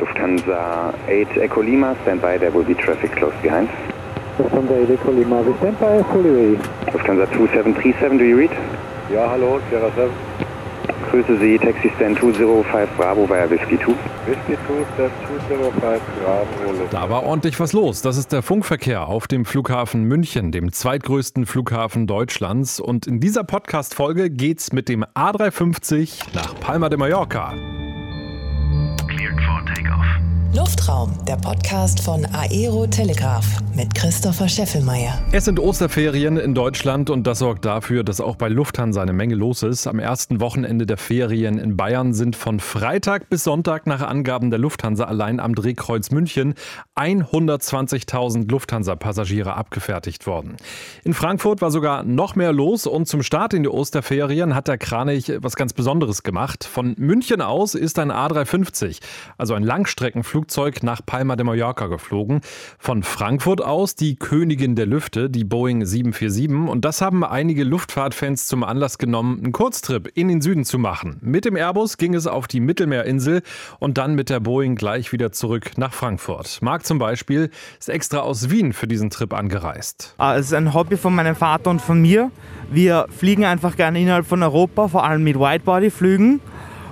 Lufthansa 8 Echo Lima, stand by, there will be traffic close behind. Lufthansa 8 Echo Lima, we stand by, fully ready. Lufthansa 2737, do you read? Ja, hallo, Sierra 7. Grüße Sie, Taxi Stand 205 Bravo via Whiskey 2. Whiskey 2, Stand 205, Bravo. Da war ordentlich was los. Das ist der Funkverkehr auf dem Flughafen München, dem zweitgrößten Flughafen Deutschlands. Und in dieser Podcast-Folge geht's mit dem A350 nach Palma de Mallorca. Luftraum, der Podcast von Aero Telegraph mit Christopher Scheffelmeier. Es sind Osterferien in Deutschland und das sorgt dafür, dass auch bei Lufthansa eine Menge los ist. Am ersten Wochenende der Ferien in Bayern sind von Freitag bis Sonntag nach Angaben der Lufthansa allein am Drehkreuz München 120.000 Lufthansa-Passagiere abgefertigt worden. In Frankfurt war sogar noch mehr los und zum Start in die Osterferien hat der Kranich was ganz Besonderes gemacht. Von München aus ist ein A350, also ein Langstreckenflug Flugzeug nach Palma de Mallorca geflogen. Von Frankfurt aus die Königin der Lüfte, die Boeing 747. Und das haben einige Luftfahrtfans zum Anlass genommen, einen Kurztrip in den Süden zu machen. Mit dem Airbus ging es auf die Mittelmeerinsel und dann mit der Boeing gleich wieder zurück nach Frankfurt. Marc zum Beispiel ist extra aus Wien für diesen Trip angereist. Ah, es ist ein Hobby von meinem Vater und von mir. Wir fliegen einfach gerne innerhalb von Europa, vor allem mit Widebody-Flügen.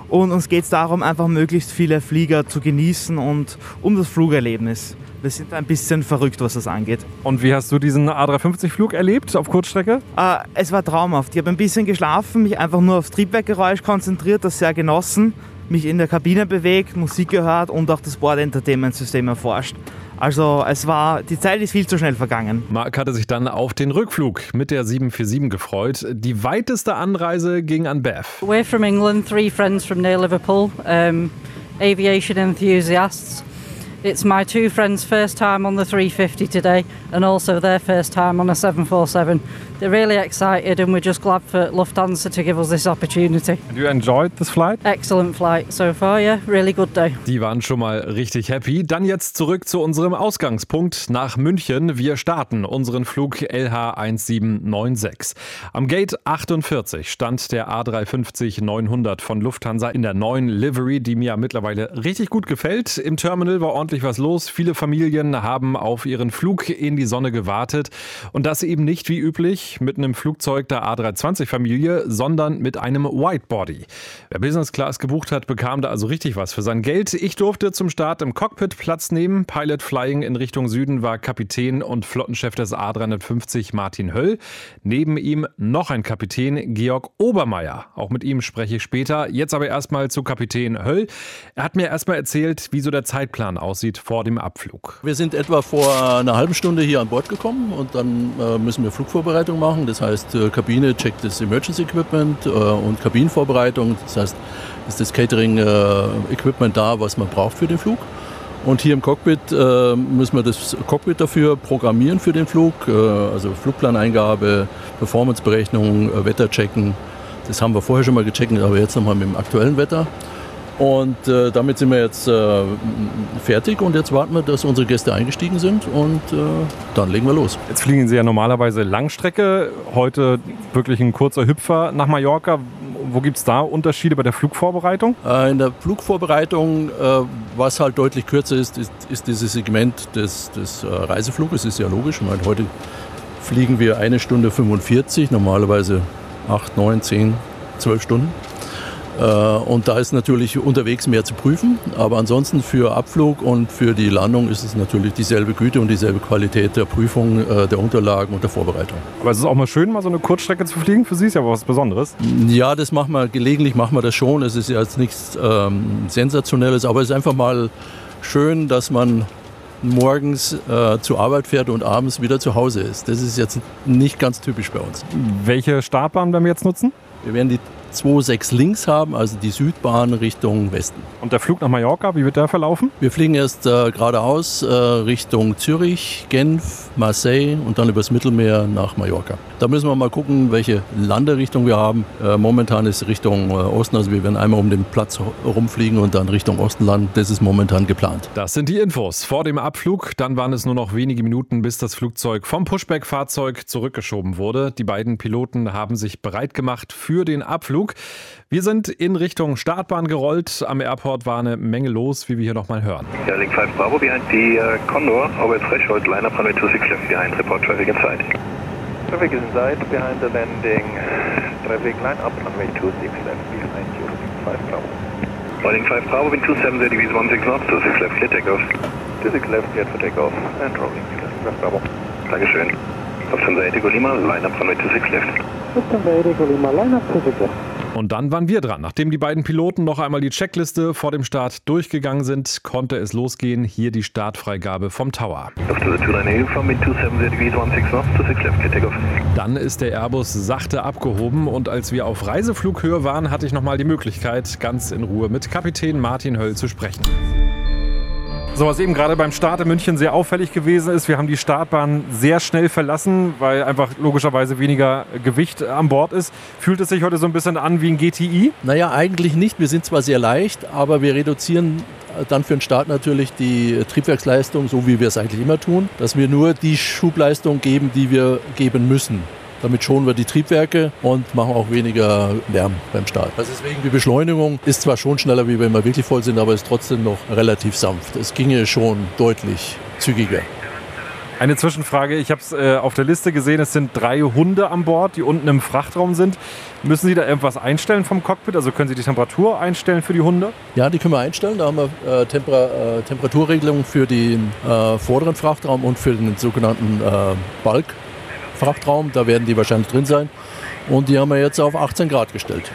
Und uns geht es darum, einfach möglichst viele Flieger zu genießen und um das Flugerlebnis. Wir sind ein bisschen verrückt, was das angeht. Und wie hast du diesen A350-Flug erlebt auf Kurzstrecke? Äh, es war traumhaft. Ich habe ein bisschen geschlafen, mich einfach nur aufs Triebwerkgeräusch konzentriert, das sehr genossen, mich in der Kabine bewegt, Musik gehört und auch das Board-Entertainment-System erforscht. Also es war, die Zeit ist viel zu schnell vergangen. Mark hatte sich dann auf den Rückflug mit der 747 gefreut. Die weiteste Anreise ging an Beth. We're from England, three friends from near Liverpool, um, aviation enthusiasts. It's my two friends' first time on the 350 today and also their first time on a 747. They're really excited and we're just glad for Lufthansa to give us this opportunity. And you enjoyed this flight? Excellent flight so far, yeah. Really good day. Die waren schon mal richtig happy. Dann jetzt zurück zu unserem Ausgangspunkt nach München. Wir starten unseren Flug LH1796. Am Gate 48 stand der A350-900 von Lufthansa in der neuen Livery, die mir mittlerweile richtig gut gefällt. Im Terminal war ordentlich was los. Viele Familien haben auf ihren Flug in die Sonne gewartet. Und das eben nicht wie üblich mit einem Flugzeug der A320-Familie, sondern mit einem Whitebody. Wer Business Class gebucht hat, bekam da also richtig was für sein Geld. Ich durfte zum Start im Cockpit Platz nehmen. Pilot Flying in Richtung Süden war Kapitän und Flottenchef des A350 Martin Höll. Neben ihm noch ein Kapitän, Georg Obermeier. Auch mit ihm spreche ich später. Jetzt aber erstmal zu Kapitän Höll. Er hat mir erstmal erzählt, wie so der Zeitplan aussieht vor dem Abflug. Wir sind etwa vor einer halben Stunde hier an Bord gekommen und dann äh, müssen wir Flugvorbereitung machen. Das heißt, äh, Kabine checkt das Emergency Equipment äh, und Kabinenvorbereitung. Das heißt, ist das Catering-Equipment da, was man braucht für den Flug. Und hier im Cockpit äh, müssen wir das Cockpit dafür programmieren für den Flug. Äh, also Flugplaneingabe, Performanceberechnung, äh, Wetter checken. Das haben wir vorher schon mal gecheckt, aber jetzt nochmal mit dem aktuellen Wetter. Und äh, damit sind wir jetzt äh, fertig und jetzt warten wir, dass unsere Gäste eingestiegen sind und äh, dann legen wir los. Jetzt fliegen Sie ja normalerweise Langstrecke, heute wirklich ein kurzer Hüpfer nach Mallorca. Wo gibt es da Unterschiede bei der Flugvorbereitung? Äh, in der Flugvorbereitung, äh, was halt deutlich kürzer ist, ist, ist dieses Segment des, des äh, Reisefluges. Ist ja logisch. Ich meine, heute fliegen wir eine Stunde 45, normalerweise 8, 9, 10, 12 Stunden. Äh, Und da ist natürlich unterwegs mehr zu prüfen. Aber ansonsten für Abflug und für die Landung ist es natürlich dieselbe Güte und dieselbe Qualität der Prüfung, äh, der Unterlagen und der Vorbereitung. Aber es ist auch mal schön, mal so eine Kurzstrecke zu fliegen. Für Sie ist ja was Besonderes. Ja, das machen wir, gelegentlich machen wir das schon. Es ist ja jetzt nichts ähm, Sensationelles, aber es ist einfach mal schön, dass man morgens äh, zur Arbeit fährt und abends wieder zu Hause ist. Das ist jetzt nicht ganz typisch bei uns. Welche Startbahn werden wir jetzt nutzen? Wir werden die 26 links haben, also die Südbahn Richtung Westen. Und der Flug nach Mallorca, wie wird der verlaufen? Wir fliegen erst äh, geradeaus äh, Richtung Zürich, Genf, Marseille und dann übers Mittelmeer nach Mallorca. Da müssen wir mal gucken, welche Landerichtung wir haben. Äh, momentan ist Richtung äh, Osten, also wir werden einmal um den Platz rumfliegen und dann Richtung Osten landen. Das ist momentan geplant. Das sind die Infos vor dem Abflug. Dann waren es nur noch wenige Minuten, bis das Flugzeug vom Pushback-Fahrzeug zurückgeschoben wurde. Die beiden Piloten haben sich bereit gemacht für den Abflug. Flug. Wir sind in Richtung Startbahn gerollt. Am Airport war eine Menge los, wie wir hier nochmal hören. Ja, Link 5 Bravo behind the uh, Condor, over threshold, line up runway 26 left behind, report traffic inside. Traffic is inside, behind the landing. Traffic line up, runway 26 left behind you, 5 Bravo. Rolling 5 Bravo, wind 270 degrees 16 knots, 26 left, clear takeoff. 26 left, cleared for takeoff, and rolling left 5 Bravo. Dankeschön. Lufthansa Indigo Lima, line up runway 26 left. Lufthansa Edeco Lima, line up 26 left. Und dann waren wir dran. Nachdem die beiden Piloten noch einmal die Checkliste vor dem Start durchgegangen sind, konnte es losgehen. Hier die Startfreigabe vom Tower. Lufthansa 290 from wind 270 degrees 16 knots, 26 left, clear takeoff. Dann ist der Airbus sachte abgehoben und als wir auf Reiseflughöhe waren, hatte ich nochmal die Möglichkeit, ganz in Ruhe mit Kapitän Martin Höll zu sprechen. So, was eben gerade beim Start in München sehr auffällig gewesen ist, wir haben die Startbahn sehr schnell verlassen, weil einfach logischerweise weniger Gewicht an Bord ist. Fühlt es sich heute so ein bisschen an wie ein GTI? Naja, eigentlich nicht. Wir sind zwar sehr leicht, aber wir reduzieren dann für den Start natürlich die Triebwerksleistung, so wie wir es eigentlich immer tun, dass wir nur die Schubleistung geben, die wir geben müssen. Damit schonen wir die Triebwerke und machen auch weniger Lärm beim Start. Also deswegen die Beschleunigung ist zwar schon schneller, wie wenn wir wirklich voll sind, aber ist trotzdem noch relativ sanft. Es ginge schon deutlich zügiger. Eine Zwischenfrage, ich habe es äh, auf der Liste gesehen, es sind drei Hunde an Bord, die unten im Frachtraum sind. Müssen Sie da irgendwas einstellen vom Cockpit? Also können Sie die Temperatur einstellen für die Hunde? Ja, die können wir einstellen. Da haben wir äh, Temper äh, Temperaturregelungen für den äh, vorderen Frachtraum und für den sogenannten äh, Balk. Frachtraum, da werden die wahrscheinlich drin sein. Und die haben wir jetzt auf 18 Grad gestellt.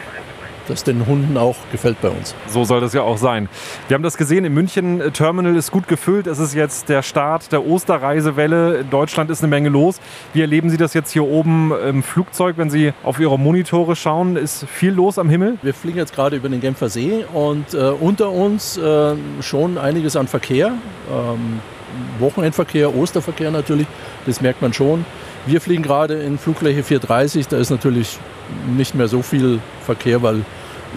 Das den Hunden auch gefällt bei uns. So soll das ja auch sein. Wir haben das gesehen, im München äh, Terminal ist gut gefüllt. Es ist jetzt der Start der Osterreisewelle. In Deutschland ist eine Menge los. Wie erleben Sie das jetzt hier oben im Flugzeug, wenn Sie auf Ihre Monitore schauen? Ist viel los am Himmel? Wir fliegen jetzt gerade über den Genfer See und äh, unter uns äh, schon einiges an Verkehr. Ähm, Wochenendverkehr, Osterverkehr natürlich, das merkt man schon. Wir fliegen gerade in Flugfläche 430, da ist natürlich nicht mehr so viel Verkehr, weil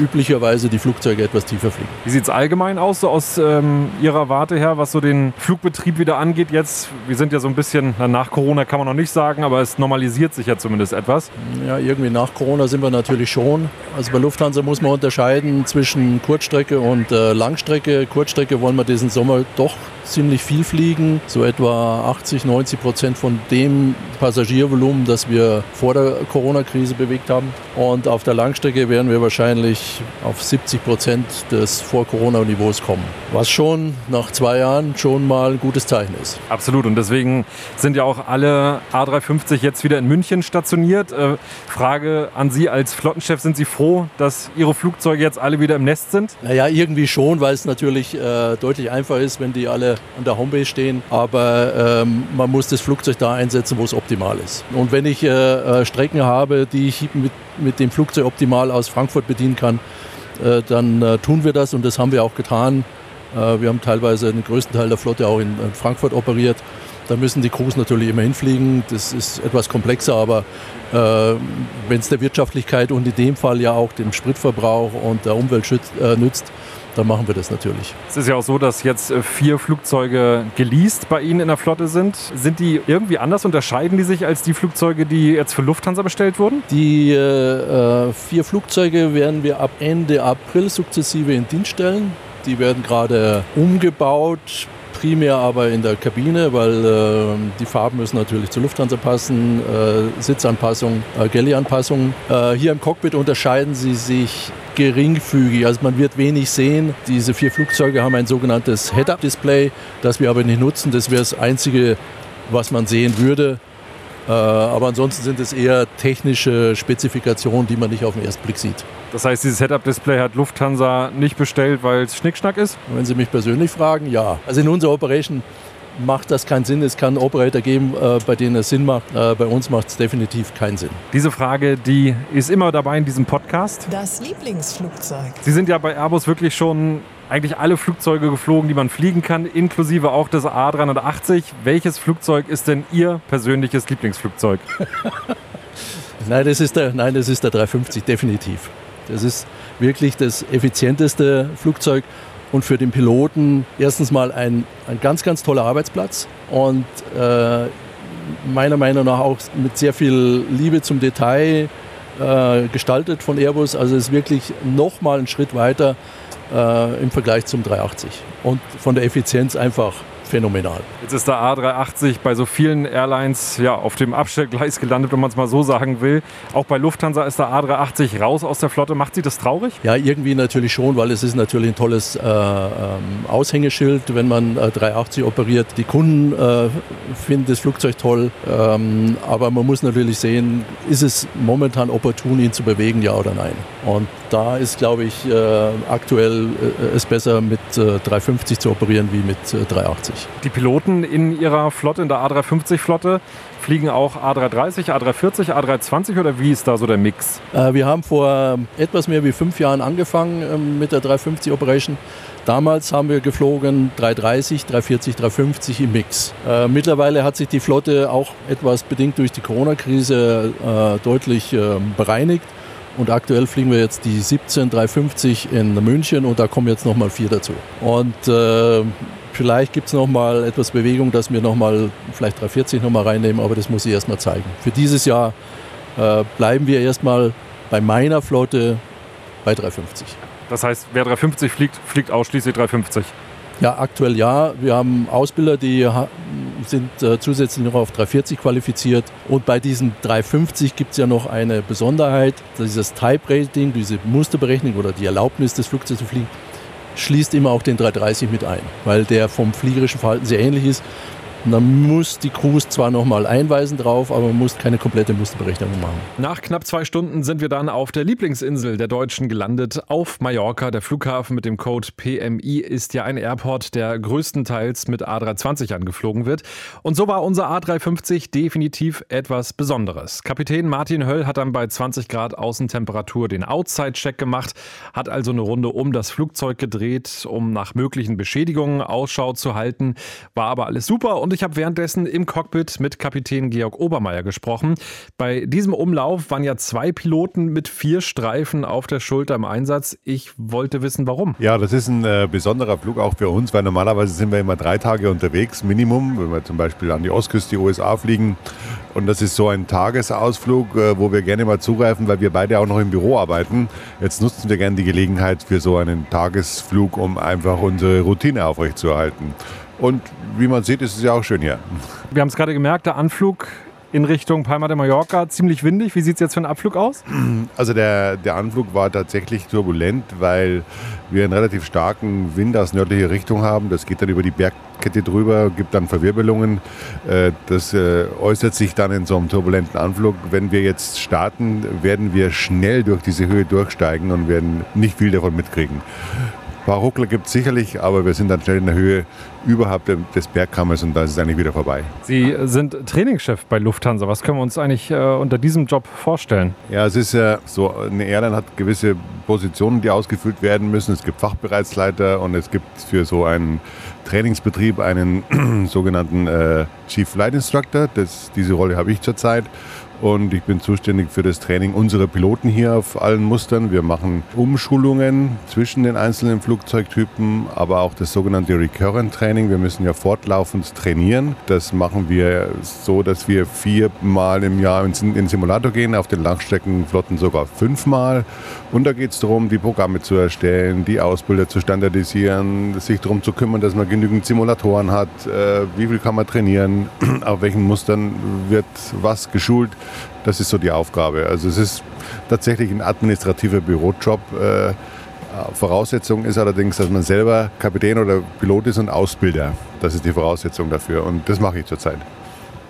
üblicherweise die Flugzeuge etwas tiefer fliegen. Wie sieht es allgemein aus, so aus ähm, Ihrer Warte her, was so den Flugbetrieb wieder angeht jetzt? Wir sind ja so ein bisschen, na, nach Corona kann man noch nicht sagen, aber es normalisiert sich ja zumindest etwas. Ja, irgendwie nach Corona sind wir natürlich schon. Also bei Lufthansa muss man unterscheiden zwischen Kurzstrecke und äh, Langstrecke. Kurzstrecke wollen wir diesen Sommer doch ziemlich viel fliegen, so etwa 80, 90 Prozent von dem Passagiervolumen, das wir vor der Corona-Krise bewegt haben. Und auf der Langstrecke werden wir wahrscheinlich auf 70 Prozent des Vor-Corona-Niveaus kommen, was schon nach zwei Jahren schon mal ein gutes Zeichen ist. Absolut. Und deswegen sind ja auch alle A350 jetzt wieder in München stationiert. Äh, Frage an Sie als Flottenchef, sind Sie froh, dass Ihre Flugzeuge jetzt alle wieder im Nest sind? Naja, irgendwie schon, weil es natürlich äh, deutlich einfacher ist, wenn die alle an der Homebase stehen. Aber ähm, man muss das Flugzeug da einsetzen, wo es optimal ist. Und wenn ich äh, äh, Strecken habe, die ich mit, mit dem Flugzeug optimal aus Frankfurt bedienen kann, äh, dann äh, tun wir das und das haben wir auch getan. Äh, wir haben teilweise den größten Teil der Flotte auch in, in Frankfurt operiert. Da müssen die Crews natürlich immer hinfliegen. Das ist etwas komplexer, aber äh, wenn es der Wirtschaftlichkeit und in dem Fall ja auch dem Spritverbrauch und der Umwelt schützt, äh, nützt, dann machen wir das natürlich. Es ist ja auch so, dass jetzt äh, vier Flugzeuge geleast bei Ihnen in der Flotte sind. Sind die irgendwie anders? Unterscheiden die sich als die Flugzeuge, die jetzt für Lufthansa bestellt wurden? Die äh, vier Flugzeuge werden wir ab Ende April sukzessive in Dienst stellen. Die werden gerade umgebaut, primär aber in der Kabine, weil äh, die Farben müssen natürlich zur Lufthansa passen, äh, Sitzanpassung, äh, Galley-Anpassung. Äh, hier im Cockpit unterscheiden sie sich geringfügig, also man wird wenig sehen. Diese vier Flugzeuge haben ein sogenanntes Head-Up-Display, das wir aber nicht nutzen. Das wäre das Einzige, was man sehen würde. Äh, aber ansonsten sind es eher technische Spezifikationen, die man nicht auf den ersten Blick sieht. Das heißt, dieses Setup-Display hat Lufthansa nicht bestellt, weil es Schnickschnack ist? Wenn Sie mich persönlich fragen, ja. Also in unserer Operation macht das keinen Sinn. Es kann Operator geben, äh, bei denen es Sinn macht. Äh, bei uns macht es definitiv keinen Sinn. Diese Frage, die ist immer dabei in diesem Podcast. Das Lieblingsflugzeug. Sie sind ja bei Airbus wirklich schon eigentlich alle Flugzeuge geflogen, die man fliegen kann, inklusive auch des A380. Welches Flugzeug ist denn Ihr persönliches Lieblingsflugzeug? Nein, das ist der, nein, das ist der 350, definitiv. Das ist wirklich das effizienteste Flugzeug und für den Piloten erstens mal ein, ein ganz, ganz toller Arbeitsplatz und äh, meiner Meinung nach auch mit sehr viel Liebe zum Detail, äh, gestaltet von Airbus. Also es ist wirklich nochmal einen Schritt weiter äh, im Vergleich zum 380. Und von der Effizienz einfach phänomenal. Jetzt ist der A380 bei so vielen Airlines ja, auf dem Abstellgleis gelandet, wenn man es mal so sagen will. Auch bei Lufthansa ist der A380 raus aus der Flotte. Macht Sie das traurig? Ja, irgendwie natürlich schon, weil es ist natürlich ein tolles äh, ähm, Aushängeschild, wenn man äh, 380 operiert. Die Kunden äh, finden das Flugzeug toll, ähm, aber man muss natürlich sehen, ist es momentan opportun, ihn zu bewegen, ja oder nein. Und da ist, glaube ich, äh, aktuell äh, es besser mit 350 äh, zu operieren wie mit 380. Die Piloten in ihrer Flotte, in der A350-Flotte, fliegen auch A330, A340, A320 oder wie ist da so der Mix? Äh, wir haben vor etwas mehr wie fünf Jahren angefangen äh, mit der 350 Operation. Damals haben wir geflogen 330, 340, 350 im Mix. Äh, mittlerweile hat sich die Flotte auch etwas bedingt durch die Corona-Krise äh, deutlich ähm, bereinigt. Und aktuell fliegen wir jetzt die 17 350 in München und da kommen jetzt nochmal vier dazu. Und äh, Vielleicht gibt es noch mal etwas Bewegung, dass wir noch mal vielleicht 340 noch mal reinnehmen, aber das muss ich erst mal zeigen. Für dieses Jahr äh, bleiben wir erstmal bei meiner Flotte bei 350. Das heißt, wer 350 fliegt, fliegt ausschließlich 350. Ja, aktuell ja. Wir haben Ausbilder, die sind äh, zusätzlich noch auf 340 qualifiziert. Und bei diesen 350 gibt es ja noch eine Besonderheit. Dieses Type Rating, diese Musterberechnung oder die Erlaubnis des Flugzeugs zu fliegen, schließt immer auch den 330 mit ein, weil der vom fliegerischen Verhalten sehr ähnlich ist. Und dann muss die Crews zwar nochmal einweisen drauf, aber man muss keine komplette Musterberechnung machen. Nach knapp zwei Stunden sind wir dann auf der Lieblingsinsel der Deutschen gelandet, auf Mallorca. Der Flughafen mit dem Code PMI ist ja ein Airport, der größtenteils mit A320 angeflogen wird. Und so war unser A350 definitiv etwas Besonderes. Kapitän Martin Höll hat dann bei 20 Grad Außentemperatur den Outside-Check gemacht, hat also eine Runde um das Flugzeug gedreht, um nach möglichen Beschädigungen Ausschau zu halten. War aber alles super und und ich habe währenddessen im Cockpit mit Kapitän Georg Obermeier gesprochen. Bei diesem Umlauf waren ja zwei Piloten mit vier Streifen auf der Schulter im Einsatz. Ich wollte wissen, warum. Ja, das ist ein äh, besonderer Flug auch für uns, weil normalerweise sind wir immer drei Tage unterwegs, Minimum, wenn wir zum Beispiel an die Ostküste, die USA fliegen. Und das ist so ein Tagesausflug, äh, wo wir gerne mal zugreifen, weil wir beide auch noch im Büro arbeiten. Jetzt nutzen wir gerne die Gelegenheit für so einen Tagesflug, um einfach unsere Routine aufrechtzuerhalten. Und wie man sieht, ist es ja auch schön hier. Wir haben es gerade gemerkt, der Anflug in Richtung Palma de Mallorca ziemlich windig. Wie sieht es jetzt für einen Abflug aus? Also der, der Anflug war tatsächlich turbulent, weil wir einen relativ starken Wind aus nördlicher Richtung haben. Das geht dann über die Bergkette drüber, gibt dann Verwirbelungen. Äh, das äh, äußert sich dann in so einem turbulenten Anflug. Wenn wir jetzt starten, werden wir schnell durch diese Höhe durchsteigen und werden nicht viel davon mitkriegen paar Ruckler gibt es sicherlich, aber wir sind dann schnell in der Höhe überhalb des Bergkammers und da ist es eigentlich wieder vorbei. Sie sind Trainingschef bei Lufthansa. Was können wir uns eigentlich äh, unter diesem Job vorstellen? Ja, es ist ja so, eine Airline hat gewisse Positionen, die ausgefüllt werden müssen. Es gibt Fachbereichsleiter und es gibt für so einen Trainingsbetrieb einen sogenannten äh, Chief Flight Instructor. Das, diese Rolle habe ich zurzeit und ich bin zuständig für das Training unserer Piloten hier auf allen Mustern. Wir machen Umschulungen zwischen den einzelnen Flugzeugtypen, aber auch das sogenannte Recurrent Training. Wir müssen ja fortlaufend trainieren. Das machen wir so, dass wir viermal im Jahr in den Simulator gehen, auf den Langstreckenflotten sogar fünfmal. Und da geht es darum, die Programme zu erstellen, die Ausbilder zu standardisieren, sich darum zu kümmern, dass man genügend Simulatoren hat, äh, wie viel kann man trainieren, auf welchen Mustern wird was geschult. Das ist so die Aufgabe. Also es ist tatsächlich ein administrativer Bürojob. Äh, Voraussetzung ist allerdings, dass man selber Kapitän oder Pilot ist und Ausbilder. Das ist die Voraussetzung dafür und das mache ich zurzeit.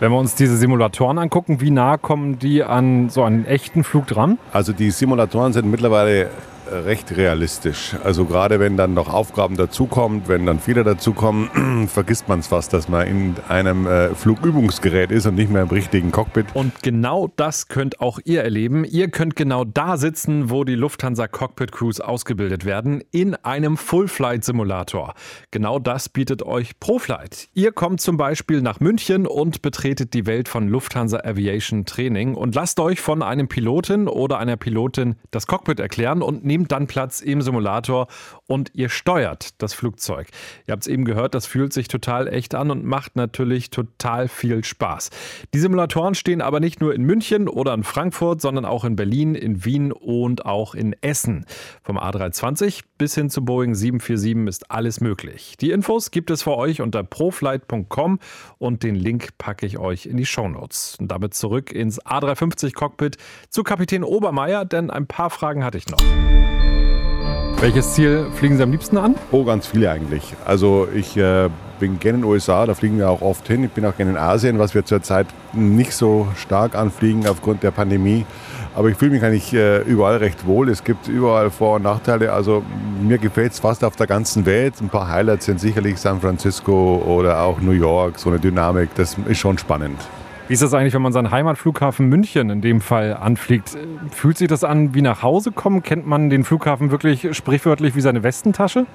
Wenn wir uns diese Simulatoren angucken, wie nah kommen die an so einen echten Flug dran? Also die Simulatoren sind mittlerweile recht realistisch. Also gerade wenn dann noch Aufgaben dazukommen, wenn dann Fehler dazukommen, vergisst man es fast, dass man in einem äh, Flugübungsgerät ist und nicht mehr im richtigen Cockpit. Und genau das könnt auch ihr erleben. Ihr könnt genau da sitzen, wo die Lufthansa Cockpit Crews ausgebildet werden, in einem Full-Flight Simulator. Genau das bietet euch ProFlight. Ihr kommt zum Beispiel nach München und betretet die Welt von Lufthansa Aviation Training und lasst euch von einem Piloten oder einer Pilotin das Cockpit erklären und nehmt nehmt dann Platz im Simulator und ihr steuert das Flugzeug. Ihr habt es eben gehört, das fühlt sich total echt an und macht natürlich total viel Spaß. Die Simulatoren stehen aber nicht nur in München oder in Frankfurt, sondern auch in Berlin, in Wien und auch in Essen. Vom A320 bis hin zu Boeing 747 ist alles möglich. Die Infos gibt es für euch unter proflight.com und den Link packe ich euch in die Shownotes. Und damit zurück ins A350 Cockpit zu Kapitän Obermeier, denn ein paar Fragen hatte ich noch. Welches Ziel fliegen Sie am liebsten an? Oh, ganz viele eigentlich. Also ich äh, bin gerne in den USA, da fliegen wir auch oft hin. Ich bin auch gerne in Asien, was wir zurzeit nicht so stark anfliegen aufgrund der Pandemie. Aber ich fühle mich eigentlich äh, überall recht wohl. Es gibt überall Vor- und Nachteile. Also mir gefällt es fast auf der ganzen Welt. Ein paar Highlights sind sicherlich San Francisco oder auch New York. So eine Dynamik, das ist schon spannend. Wie ist das eigentlich, wenn man seinen Heimatflughafen München in dem Fall anfliegt? Fühlt sich das an wie nach Hause kommen? Kennt man den Flughafen wirklich sprichwörtlich wie seine Westentasche?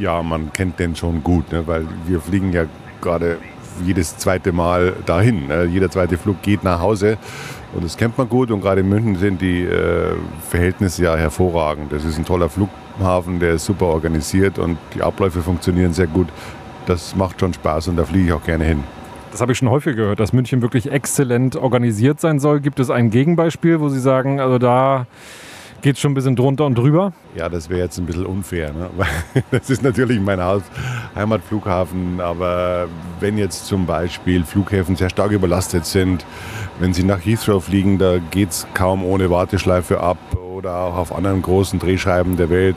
Ja, man kennt den schon gut, ne? weil wir fliegen ja gerade jedes zweite Mal dahin. Ne? Jeder zweite Flug geht nach Hause und das kennt man gut. Und gerade in München sind die äh, Verhältnisse ja hervorragend. Das ist ein toller Flughafen, der ist super organisiert und die Abläufe funktionieren sehr gut. Das macht schon Spaß und da fliege ich auch gerne hin. Das habe ich schon häufig gehört, dass München wirklich exzellent organisiert sein soll. Gibt es ein Gegenbeispiel, wo Sie sagen, also da geht es schon ein bisschen drunter und drüber? Ja, das wäre jetzt ein bisschen unfair. Ne? Das ist natürlich mein Heimatflughafen, aber wenn jetzt zum Beispiel Flughäfen sehr stark überlastet sind, wenn Sie nach Heathrow fliegen, da geht es kaum ohne Warteschleife ab oder auch auf anderen großen Drehscheiben der Welt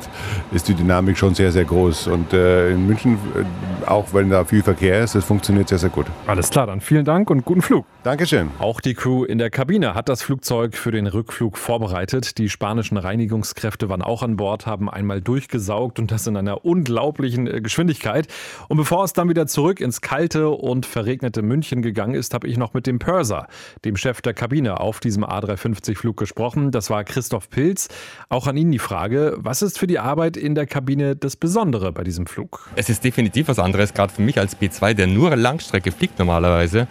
ist die Dynamik schon sehr, sehr groß. Und äh, in München, äh, auch wenn da viel Verkehr ist, das funktioniert sehr, sehr gut. Alles klar, dann vielen Dank und guten Flug. Dankeschön. Auch die Crew in der Kabine hat das Flugzeug für den Rückflug vorbereitet. Die spanischen Reinigungskräfte waren auch an Bord, haben einmal durchgesaugt und das in einer unglaublichen äh, Geschwindigkeit. Und bevor es dann wieder zurück ins kalte und verregnete München gegangen ist, habe ich noch mit dem Purser, dem Chef der Kabine, auf diesem A350-Flug gesprochen. Das war Christoph Pilz. Pilz. Auch an Ihnen die Frage, was ist für die Arbeit in der Kabine das Besondere bei diesem Flug? Es ist definitiv was anderes, gerade für mich als B2, der nur Langstrecke fliegt normalerweise.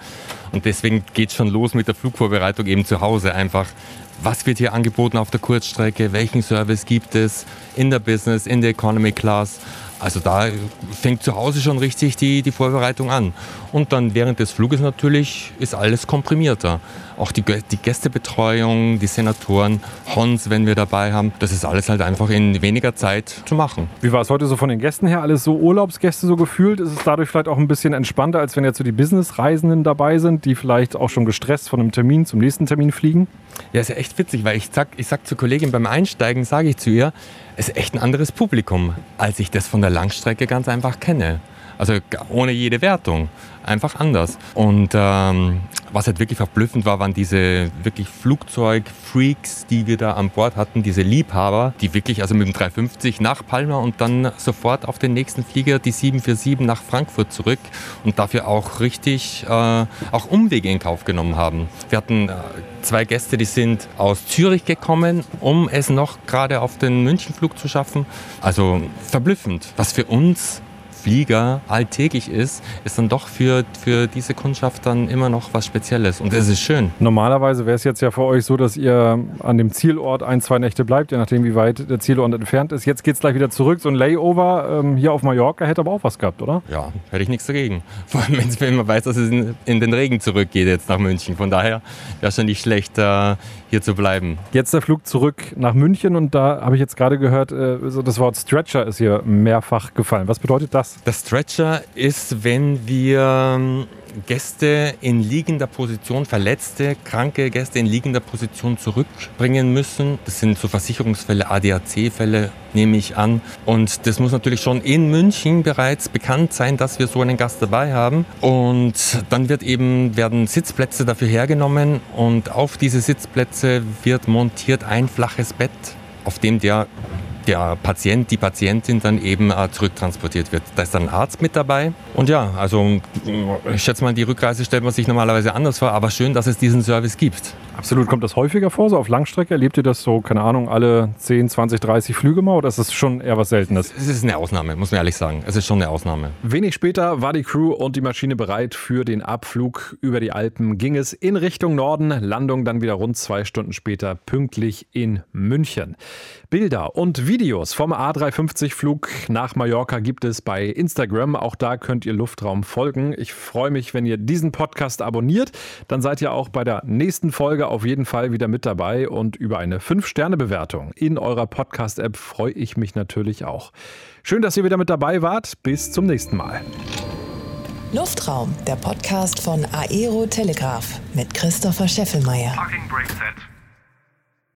Und deswegen geht es schon los mit der Flugvorbereitung eben zu Hause. Einfach, was wird hier angeboten auf der Kurzstrecke, welchen Service gibt es in der Business, in der Economy Class. Also da fängt zu Hause schon richtig die, die Vorbereitung an. Und dann während des Fluges natürlich ist alles komprimierter. Auch die, die Gästebetreuung, die Senatoren, Hons, wenn wir dabei haben, das ist alles halt einfach in weniger Zeit zu machen. Wie war es heute so von den Gästen her? Alles so Urlaubsgäste so gefühlt? Ist es dadurch vielleicht auch ein bisschen entspannter, als wenn jetzt so die Businessreisenden dabei sind, die vielleicht auch schon gestresst von einem Termin zum nächsten Termin fliegen? Ja, ist ja echt witzig, weil ich sag, ich sag zur Kollegin beim Einsteigen, sage ich zu ihr, es ist echt ein anderes Publikum, als ich das von der Langstrecke ganz einfach kenne. Also ohne jede Wertung. Einfach anders. Und ähm, was halt wirklich verblüffend war, waren diese wirklich Flugzeugfreaks, die wir da an Bord hatten, diese Liebhaber, die wirklich also mit dem 350 nach Palma und dann sofort auf den nächsten Flieger, die 747 nach Frankfurt zurück und dafür auch richtig äh, auch Umwege in Kauf genommen haben. Wir hatten äh, zwei Gäste, die sind aus Zürich gekommen, um es noch gerade auf den Münchenflug zu schaffen. Also verblüffend, was für uns Flieger alltäglich ist, ist dann doch für, für diese Kundschaft dann immer noch was Spezielles. Und es ist schön. Normalerweise wäre es jetzt ja für euch so, dass ihr an dem Zielort ein, zwei Nächte bleibt, je nachdem, wie weit der Zielort entfernt ist. Jetzt geht es gleich wieder zurück. So ein Layover ähm, hier auf Mallorca hätte aber auch was gehabt, oder? Ja, hätte ich nichts dagegen. Vor allem, wenn man weiß, dass es in, in, den Regen zurückgeht jetzt nach München. Von daher wäre es schon nicht schlecht, äh, hier zu bleiben. Jetzt der Flug zurück nach München und da habe ich jetzt gerade gehört, äh, das Wort Stretcher ist hier mehrfach gefallen. Was bedeutet das? Das Stretcher ist, wenn wir Gäste in liegender Position, verletzte, kranke Gäste in liegender Position zurückbringen müssen. Das sind so Versicherungsfälle, ADAC-Fälle, nehme ich an. Und das muss natürlich schon in München bereits bekannt sein, dass wir so einen Gast dabei haben. Und dann wird eben, werden Sitzplätze dafür hergenommen und auf diese Sitzplätze wird montiert ein flaches Bett, auf dem der der Patient, die Patientin dann eben äh, zurücktransportiert wird. Da ist dann ein Arzt mit dabei. Und ja, also ich schätze mal, die Rückreise stellt man sich normalerweise anders vor, aber schön, dass es diesen Service gibt. Absolut. Kommt das häufiger vor, so auf Langstrecke? Erlebt ihr das so, keine Ahnung, alle 10, 20, 30 Flüge mal oder ist das schon eher was Seltenes? Es ist eine Ausnahme, muss man ehrlich sagen. Es ist schon eine Ausnahme. Wenig später war die Crew und die Maschine bereit für den Abflug über die Alpen. Ging es in Richtung Norden, Landung dann wieder rund zwei Stunden später pünktlich in München. Bilder und Videos vom A350-Flug nach Mallorca gibt es bei Instagram. Auch da könnt ihr Luftraum folgen. Ich freue mich, wenn ihr diesen Podcast abonniert. Dann seid ihr auch bei der nächsten Folge auf jeden Fall wieder mit dabei und über eine 5-Sterne-Bewertung in eurer Podcast-App freue ich mich natürlich auch. Schön, dass ihr wieder mit dabei wart. Bis zum nächsten Mal. Luftraum, der Podcast von Aero Telegraph mit Christopher Scheffelmeier. Parking brake set.